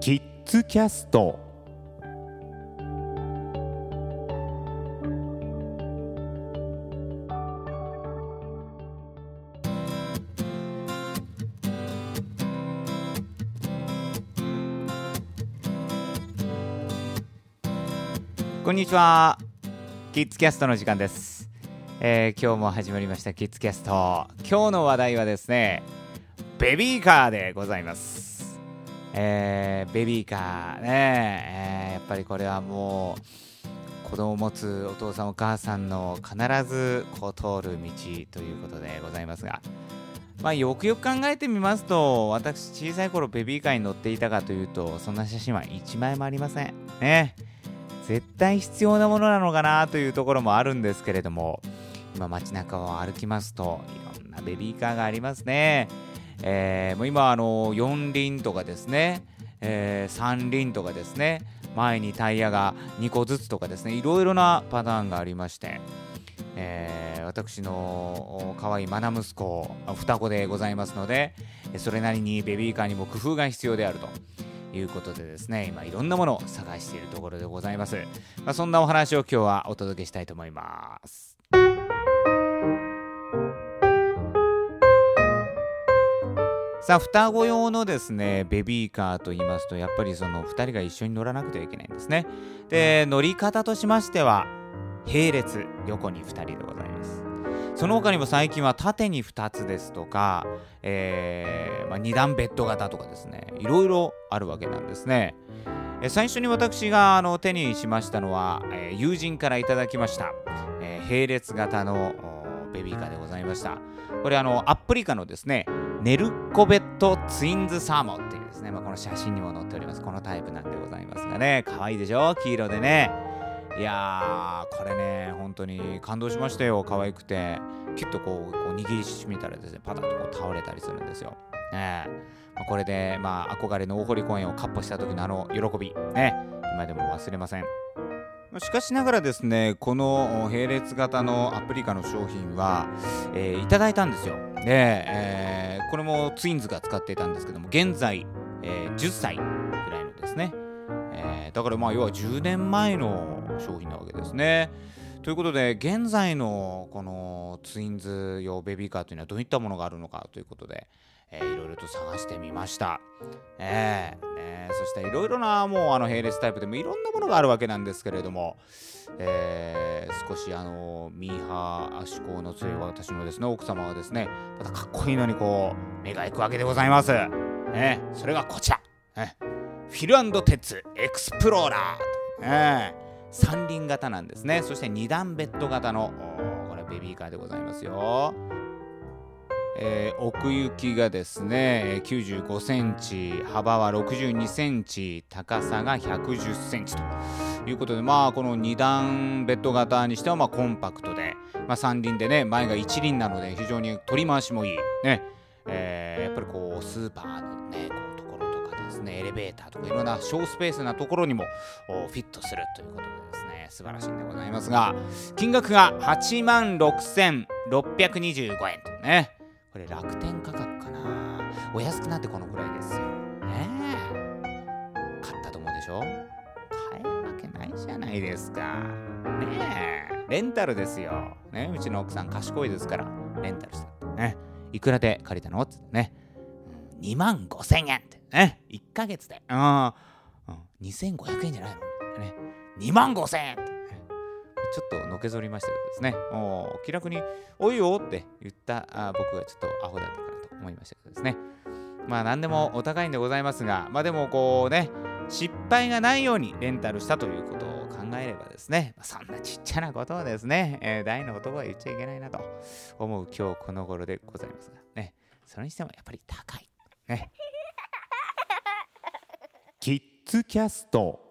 キッズキャスト。こんにちは。キッズキャストの時間です、えー今日も始まりましたキッズキャスト。今日の話題はですねベビーカーでございます、えーベビーカーね、えーやっぱりこれはもう子供を持つお父さんお母さんの必ずこう通る道ということでございますが。まあよくよく考えてみますと私小さい頃ベビーカーに乗っていたかというとそんな写真は1枚もありません。ね。絶対必要なものなのかなというところもあるんですけれども今街中を歩きますといろんなベビーカーがありますね、えーもう今あの4輪とかですね、えー3輪とかですね前にタイヤが2個ずつとかですねいろいろなパターンがありまして、えー私のお可愛いマナ息子双子でございますのでそれなりにベビーカーにも工夫が必要であると。いうことでですね今いろんなものを探しているところでございます、まあ、そんなお話を今日はお届けしたいと思います。さあ双子用のですねベビーカーと言いますとやっぱりその2人が一緒に乗らなくてはいけないんですね。で乗り方としましては並列横に2人でございます。その他にも最近は縦に2つですとか、えーまあ、2段ベッド型とかですねいろいろあるわけなんですね。え最初に私があの手にしましたのは、えー友人からいただきました、えー並列型のおベビーカーでございました。これあのアップリカのですねネルコベットツインズサーモっていうですね、まあ、この写真にも載っております。このタイプなんでございますがね。可愛いでしょ？黄色でね。いやーこれね本当に感動しましたよ。可愛くて。きっとこうこう握りしめたらですねパタッとこう倒れたりするんですよ。ねまあこれでまあ憧れの大堀公園をカッポした時のあの喜び。ね。今でも忘れません。しかしながらですねこの並列型のアプリカの商品は、えーいただいたんですよ。で、えーこれもツインズが使っていたんですけども現在、えー10歳ぐらいのですね、えーだからまあ要は10年前の商品なわけですねということで現在のこのツインズ用ベビーカーというのはどういったものがあるのかということで、えーいろいろと探してみました。えーねしていろいろなもうあの並列タイプでもいろんなものがあるわけなんですけれども、えー少しあのミーハー志向の強い私のですね奥様はですねまたかっこいいのにこう目が行くわけでございます。ね、それがこちら、ね、フィルテッツエクスプローラーと、ね、三輪型なんですねそして二段ベッド型のこれベビーカーでございますよ。えー奥行きがですね95センチ幅は62センチ高さが110センチということでまあこの2段ベッド型にしてはまあコンパクトで、まあ、3輪でね前が1輪なので非常に取り回しもいい。ね、えーやっぱりこうスーパーのねこうところとかですねエレベーターとかいろんな小スペースなところにもフィットするということでですね素晴らしいんでございますが金額が8万6625円とね。これ楽天価格かな。お安くなってこのぐらいですよ。ねえ。買ったと思うでしょ？買えるわけないじゃないですか。ねえ。レンタルですよ。ねうちの奥さん賢いですから。レンタルしたってね。いくらで借りたの？ってね。2万5千円って。ね。1ヶ月で。うん、うん、2500円じゃないの？ね。2万5千円って。ちょっとのけぞりましたけどですね、おー気楽に、おいよって言ったあ僕がちょっとアホだったかなと思いましたけどですね。まあ何でもお高いんでございますが、まあでもこうね、失敗がないようにレンタルしたということを考えればですね、まあそんなちっちゃなことをですね、えー大の男は言っちゃいけないなと思う今日この頃でございますがね、それにしてもやっぱり高い。ね。キッズキャスト